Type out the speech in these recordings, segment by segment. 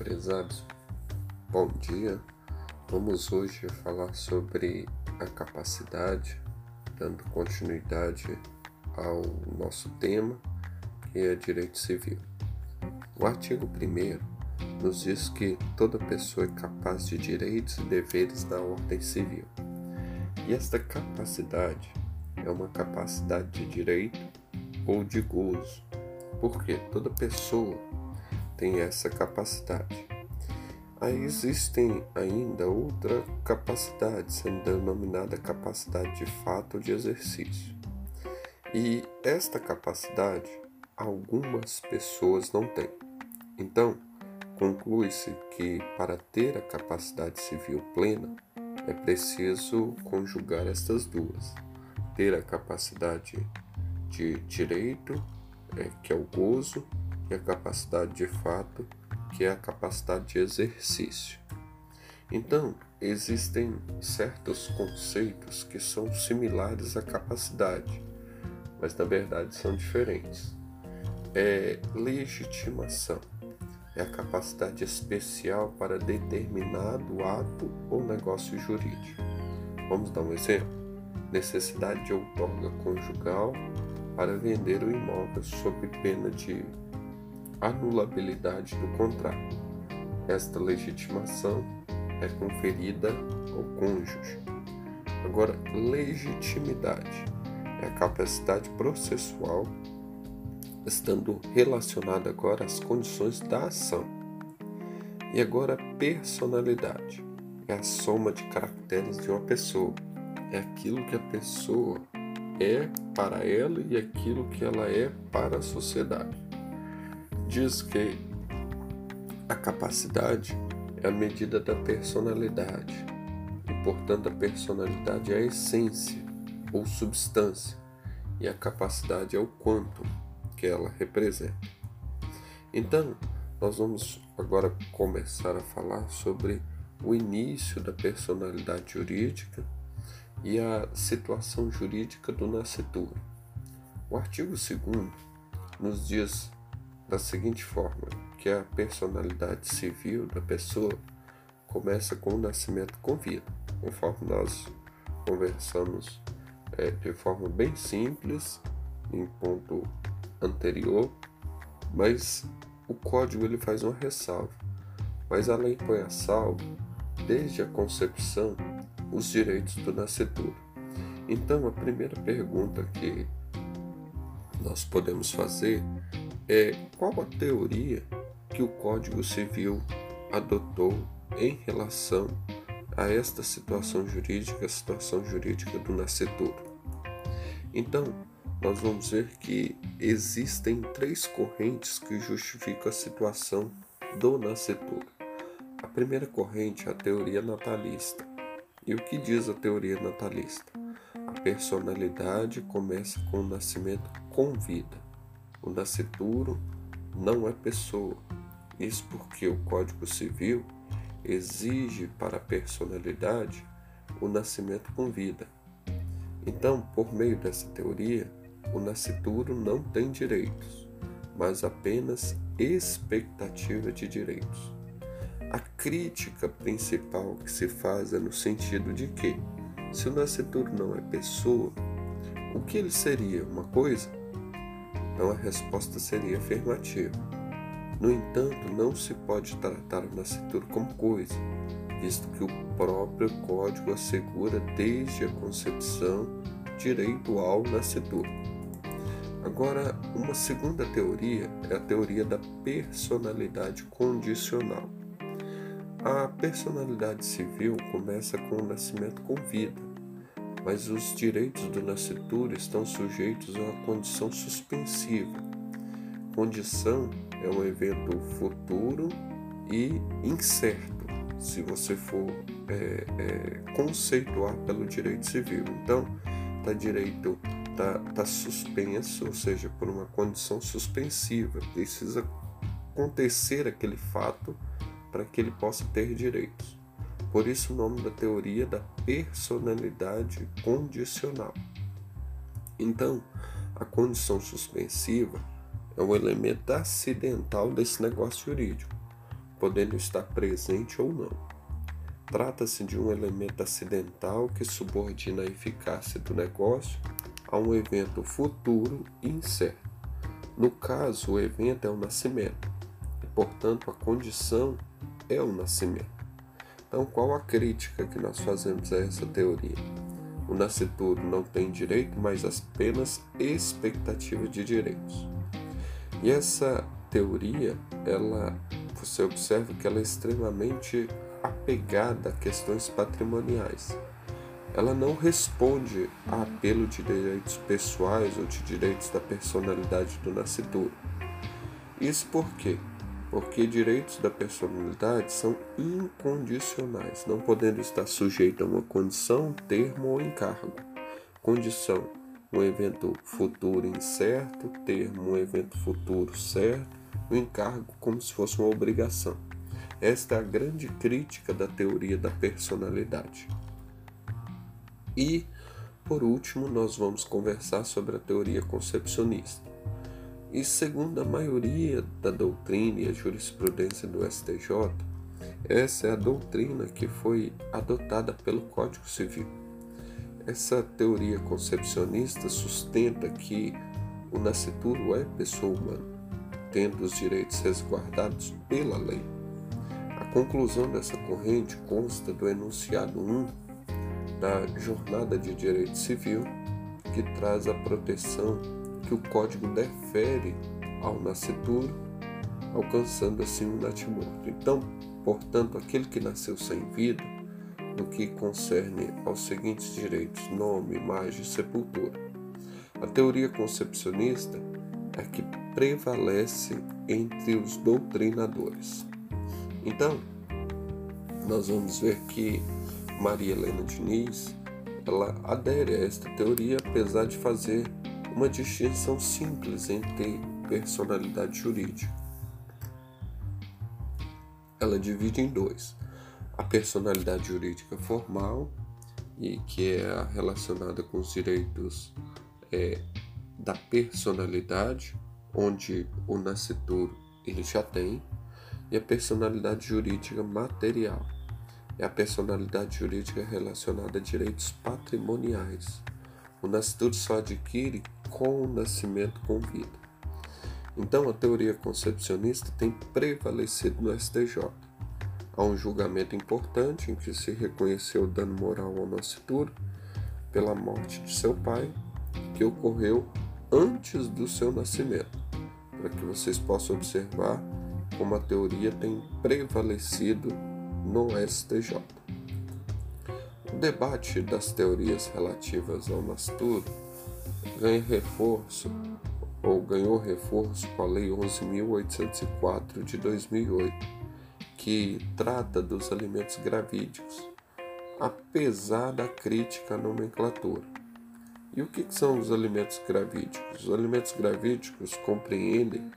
prezados, bom dia. Vamos hoje falar sobre a capacidade, dando continuidade ao nosso tema, que é direito civil. O artigo 1 nos diz que toda pessoa é capaz de direitos e deveres na ordem civil. E esta capacidade é uma capacidade de direito ou de gozo, porque toda pessoa tem essa capacidade. Aí existem ainda outra capacidade, sendo denominada capacidade de fato de exercício. E esta capacidade algumas pessoas não têm. Então, conclui-se que para ter a capacidade civil plena é preciso conjugar estas duas: ter a capacidade de direito, é, que é o gozo, e a capacidade de fato, que é a capacidade de exercício. Então, existem certos conceitos que são similares à capacidade, mas na verdade são diferentes. É legitimação é a capacidade especial para determinado ato ou negócio jurídico. Vamos dar um exemplo? Necessidade de outorga conjugal para vender o imóvel sob pena de anulabilidade do contrato. Esta legitimação é conferida ao cônjuge. Agora, legitimidade é a capacidade processual estando relacionada agora às condições da ação. E agora, personalidade é a soma de caracteres de uma pessoa. É aquilo que a pessoa é para ela e aquilo que ela é para a sociedade diz que a capacidade é a medida da personalidade e, portanto, a personalidade é a essência ou substância e a capacidade é o quanto que ela representa. Então, nós vamos agora começar a falar sobre o início da personalidade jurídica e a situação jurídica do nascituro. O artigo 2 nos diz da seguinte forma, que a personalidade civil da pessoa começa com o nascimento com vida, conforme nós conversamos é, de forma bem simples em ponto anterior, mas o código ele faz uma ressalva. Mas a lei põe a salvo, desde a concepção, os direitos do nascituro. Então, a primeira pergunta que nós podemos fazer é qual a teoria que o Código Civil adotou em relação a esta situação jurídica, a situação jurídica do nascituro. Então, nós vamos ver que existem três correntes que justificam a situação do nascituro. A primeira corrente é a teoria natalista. E o que diz a teoria natalista? A personalidade começa com o nascimento com vida. O nascituro não é pessoa. Isso porque o Código Civil exige para a personalidade o nascimento com vida. Então, por meio dessa teoria, o nascituro não tem direitos, mas apenas expectativa de direitos. A crítica principal que se faz é no sentido de que, se o nascituro não é pessoa, o que ele seria? Uma coisa? Então a resposta seria afirmativa. No entanto, não se pode tratar o nascituro como coisa, visto que o próprio código assegura desde a concepção direito ao nascituro. Agora, uma segunda teoria é a teoria da personalidade condicional. A personalidade civil começa com o nascimento com vida, mas os direitos do nascituro estão sujeitos a uma condição suspensiva. Condição é um evento futuro e incerto, se você for é, é, conceituar pelo direito civil. Então, está direito está tá suspenso, ou seja, por uma condição suspensiva. Precisa acontecer aquele fato para que ele possa ter direitos. Por isso o nome da teoria da personalidade condicional. Então, a condição suspensiva é um elemento acidental desse negócio jurídico. podendo estar presente ou não. Trata-se de um elemento acidental que subordina a eficácia do negócio a um evento futuro e incerto. No caso, o evento é o nascimento, e, portanto, a condição é o nascimento. Então, qual a crítica que nós fazemos a essa teoria? O nascituro não tem direito, mas apenas expectativa de direitos. E essa teoria, ela, você observa que ela é extremamente apegada a questões patrimoniais. Ela não responde a apelo de direitos pessoais ou de direitos da personalidade do nascituro. Isso por quê? Porque direitos da personalidade são incondicionais, não podendo estar sujeitos a uma condição, termo ou encargo. Condição: um evento futuro incerto, termo: um evento futuro certo, o um encargo como se fosse uma obrigação. Esta é a grande crítica da teoria da personalidade. E, por último, nós vamos conversar sobre a teoria concepcionista. E segundo a maioria da doutrina e a jurisprudência do STJ, essa é a doutrina que foi adotada pelo Código Civil. Essa teoria concepcionista sustenta que o nascituro é pessoa humana, tendo os direitos resguardados pela lei. A conclusão dessa corrente consta do enunciado 1 da Jornada de Direito Civil, que traz a proteção que o Código defere ao nascituro, alcançando assim o natimorto. Então, portanto, aquele que nasceu sem vida, no que concerne aos seguintes direitos: nome, imagem e sepultura. A teoria concepcionista é que prevalece entre os doutrinadores. Então, nós vamos ver que Maria Helena Diniz, ela adere a esta teoria, apesar de fazer uma distinção simples entre personalidade jurídica. Ela divide em dois: a personalidade jurídica formal, e que é relacionada com os direitos é, da personalidade, onde o nascituro ele já tem, e a personalidade jurídica material é a personalidade jurídica relacionada a direitos patrimoniais. O nascituro só adquire com o nascimento com vida. Então, a teoria concepcionista tem prevalecido no STJ. Há um julgamento importante em que se reconheceu o dano moral ao nascituro pela morte de seu pai, que ocorreu antes do seu nascimento, para que vocês possam observar como a teoria tem prevalecido no STJ. O debate das teorias relativas ao Mastur ganha reforço ou ganhou reforço com a Lei 11.804 de 2008, que trata dos alimentos gravídicos, apesar da crítica à nomenclatura. E o que são os alimentos gravídicos? Os alimentos gravídicos compreendem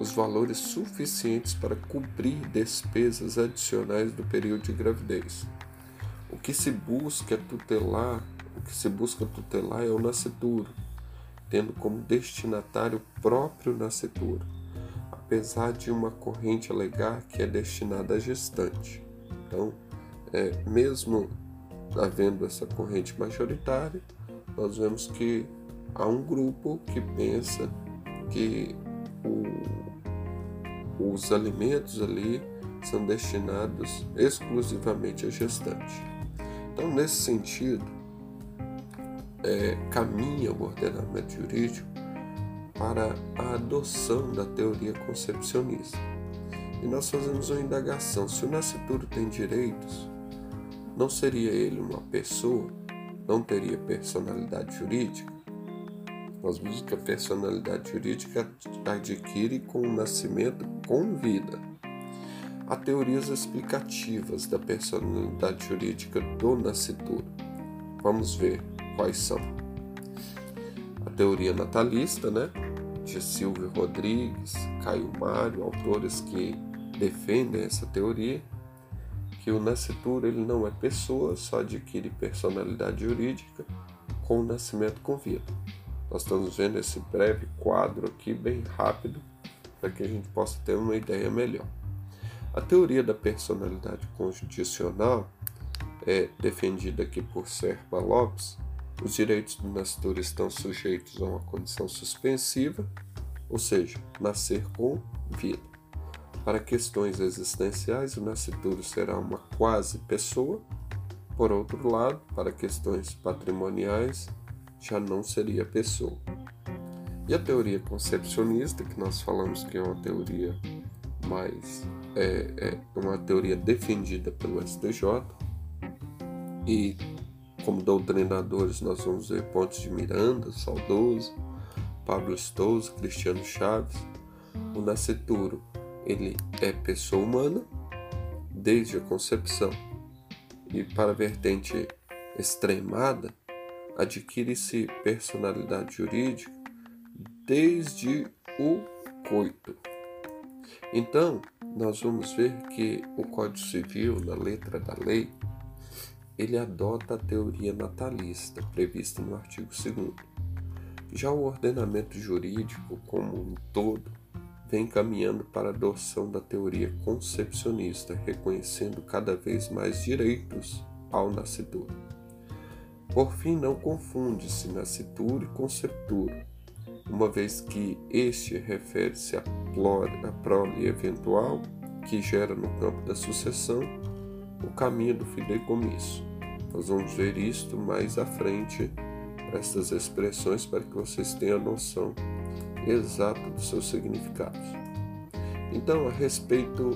os valores suficientes para cobrir despesas adicionais do período de gravidez. O que se busca tutelar, o que se busca tutelar é o nascituro, tendo como destinatário o próprio nascituro, apesar de uma corrente alegar que é destinada à gestante. Então, é, mesmo havendo essa corrente majoritária, nós vemos que há um grupo que pensa que o os alimentos ali são destinados exclusivamente a gestante. Então, nesse sentido, é, caminha o ordenamento jurídico para a adoção da teoria concepcionista. E nós fazemos uma indagação: se o nascituro tem direitos, não seria ele uma pessoa? Não teria personalidade jurídica? Nós vimos que a personalidade jurídica adquire com o nascimento com vida. Há teorias explicativas da personalidade jurídica do nascituro. Vamos ver quais são. A teoria natalista, né? De Silvio Rodrigues, Caio Mário, autores que defendem essa teoria, que o nascituro ele não é pessoa, só adquire personalidade jurídica com o nascimento com vida. Nós estamos vendo esse breve quadro aqui, bem rápido, para que a gente possa ter uma ideia melhor. A teoria da personalidade condicional é defendida aqui por Serpa Lopes. Os direitos do nascedor estão sujeitos a uma condição suspensiva, ou seja, nascer com vida. Para questões existenciais, o nascituro será uma quase pessoa. Por outro lado, para questões patrimoniais, já não seria pessoa. E a teoria concepcionista, que nós falamos que é uma teoria mais é, é uma teoria defendida pelo STJ, e como doutrinadores nós vamos ver Pontes de Miranda, Saudoso, Pablo Stouza, Cristiano Chaves, o nascituro ele é pessoa humana desde a concepção e para a vertente extremada adquire-se personalidade jurídica desde o coito. Então, nós vamos ver que o Código Civil, na letra da lei, ele adota a teoria natalista prevista no artigo 2 Já o ordenamento jurídico como um todo vem caminhando para a adoção da teoria concepcionista, reconhecendo cada vez mais direitos ao nascituro. Por fim, não confunde-se nascituro e concepturo, uma vez que este refere-se à prole eventual que gera no campo da sucessão o caminho do fideicomisso. Nós vamos ver isto mais à frente, estas expressões, para que vocês tenham noção exato dos seus significados. Então, a respeito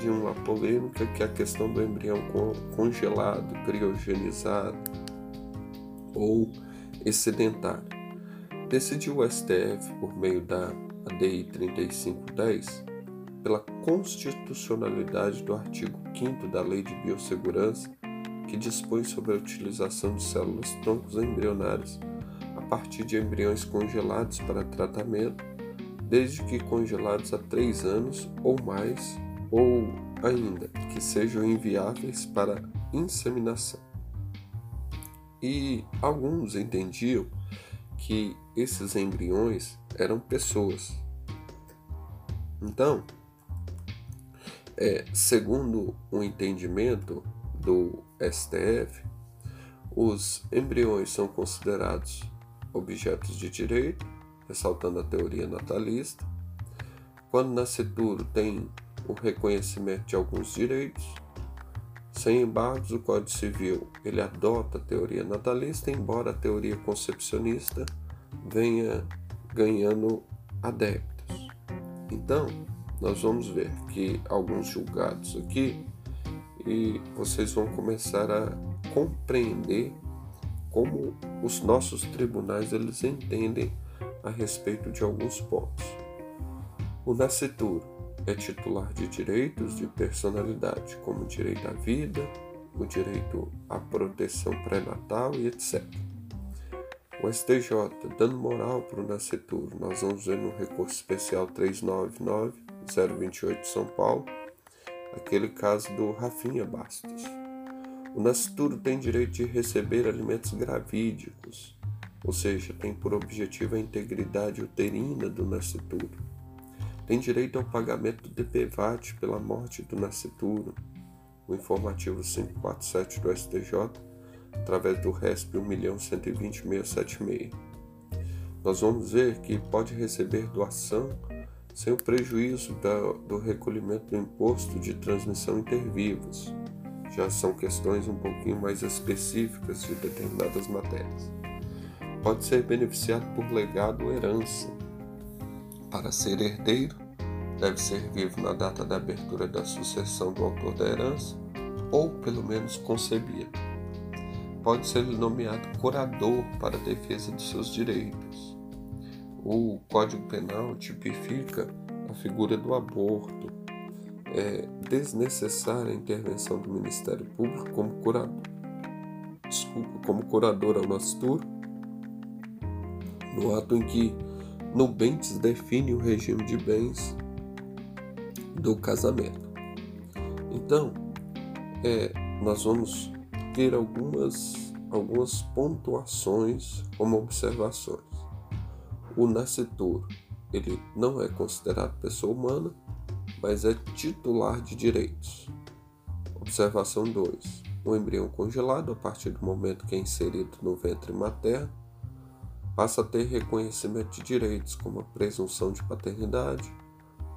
de uma polêmica que é a questão do embrião congelado, criogenizado ou excedentário. Decidiu o STF, por meio da ADI 3510, pela constitucionalidade do artigo 5 da Lei de Biossegurança, que dispõe sobre a utilização de células troncos embrionárias partir de embriões congelados para tratamento, desde que congelados há três anos ou mais, ou ainda que sejam inviáveis para inseminação. E alguns entendiam que esses embriões eram pessoas. Então, é, segundo o entendimento do STF, os embriões são considerados objetos de direito, ressaltando a teoria natalista. Quando nascituro tem o reconhecimento de alguns direitos, sem embargos, o Código Civil ele adota a teoria natalista, embora a teoria concepcionista venha ganhando adeptos. Então, nós vamos ver que alguns julgados aqui e vocês vão começar a compreender como os nossos tribunais eles entendem a respeito de alguns pontos. O nascituro é titular de direitos de personalidade, como o direito à vida, o direito à proteção pré-natal e etc. O STJ, dando moral para o nascituro, nós vamos ver no recurso especial 399-028 de São Paulo, aquele caso do Rafinha Bastos. O nascituro tem direito de receber alimentos gravídicos, ou seja, tem por objetivo a integridade uterina do nascituro. Tem direito ao pagamento do DPVAT pela morte do nascituro, o informativo 547 do STJ, através do RESP 1.120.676. Nós vamos ver que pode receber doação sem o prejuízo do recolhimento do imposto de transmissão intervivos já são questões um pouquinho mais específicas de determinadas matérias. Pode ser beneficiado por legado ou herança. Para ser herdeiro, deve ser vivo na data da abertura da sucessão do autor da herança, ou pelo menos concebido. Pode ser nomeado curador para a defesa de seus direitos. O Código Penal tipifica a figura do aborto, é desnecessária a intervenção do Ministério Público como curador, desculpa, como curador ao Nastur, no ato em que Nubentes define o regime de bens do casamento. Então, é, nós vamos ter algumas, algumas pontuações como observações. O nascitor ele não é considerado pessoa humana, mas é titular de direitos. Observação 2. O embrião congelado, a partir do momento que é inserido no ventre materno, passa a ter reconhecimento de direitos, como a presunção de paternidade,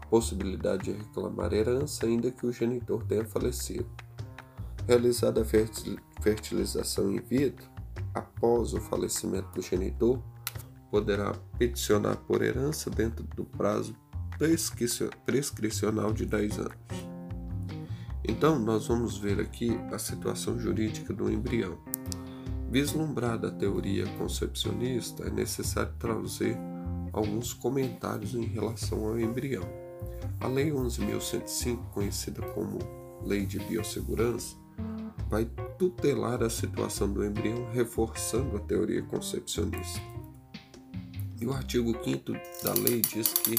possibilidade de reclamar herança, ainda que o genitor tenha falecido. Realizada a fertilização in vitro, após o falecimento do genitor, poderá peticionar por herança dentro do prazo prescricional de 10 anos. Então, nós vamos ver aqui a situação jurídica do embrião. Vislumbrada a teoria concepcionista, é necessário trazer alguns comentários em relação ao embrião. A Lei 11.105, conhecida como Lei de Biossegurança, vai tutelar a situação do embrião, reforçando a teoria concepcionista. E o artigo 5 da lei diz que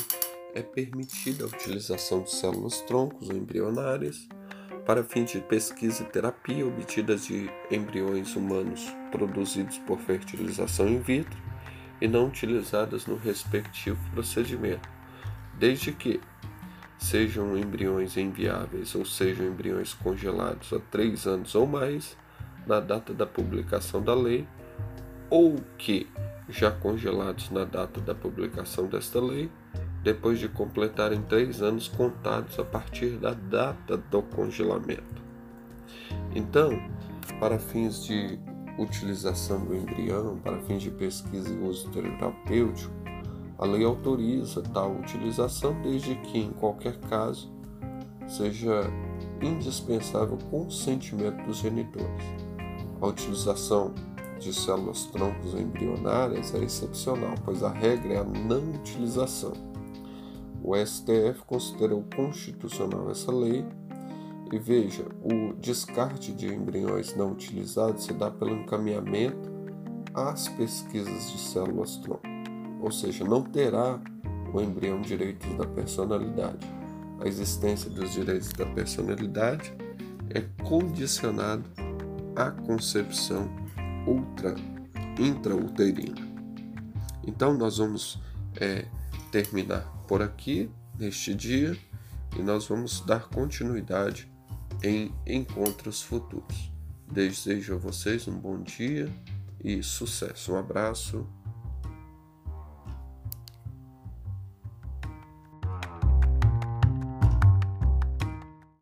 é permitida a utilização de células troncos ou embrionárias para fins de pesquisa e terapia obtidas de embriões humanos produzidos por fertilização in vitro e não utilizadas no respectivo procedimento, desde que sejam embriões inviáveis ou sejam embriões congelados há três anos ou mais na data da publicação da lei, ou que, já congelados na data da publicação desta lei, depois de completarem três anos contados a partir da data do congelamento. Então, para fins de utilização do embrião, para fins de pesquisa e uso terapêutico, a lei autoriza tal utilização desde que, em qualquer caso, seja indispensável o consentimento dos genitores. A utilização de células troncos embrionárias é excepcional, pois a regra é a não utilização. O STF considerou constitucional essa lei e veja, o descarte de embriões não utilizados se dá pelo encaminhamento às pesquisas de células tronco ou seja, não terá o embrião direitos da personalidade. A existência dos direitos da personalidade é condicionada à concepção ultra intrauterina. Então nós vamos é, terminar por aqui neste dia e nós vamos dar continuidade em encontros futuros. Desejo a vocês um bom dia e sucesso. Um abraço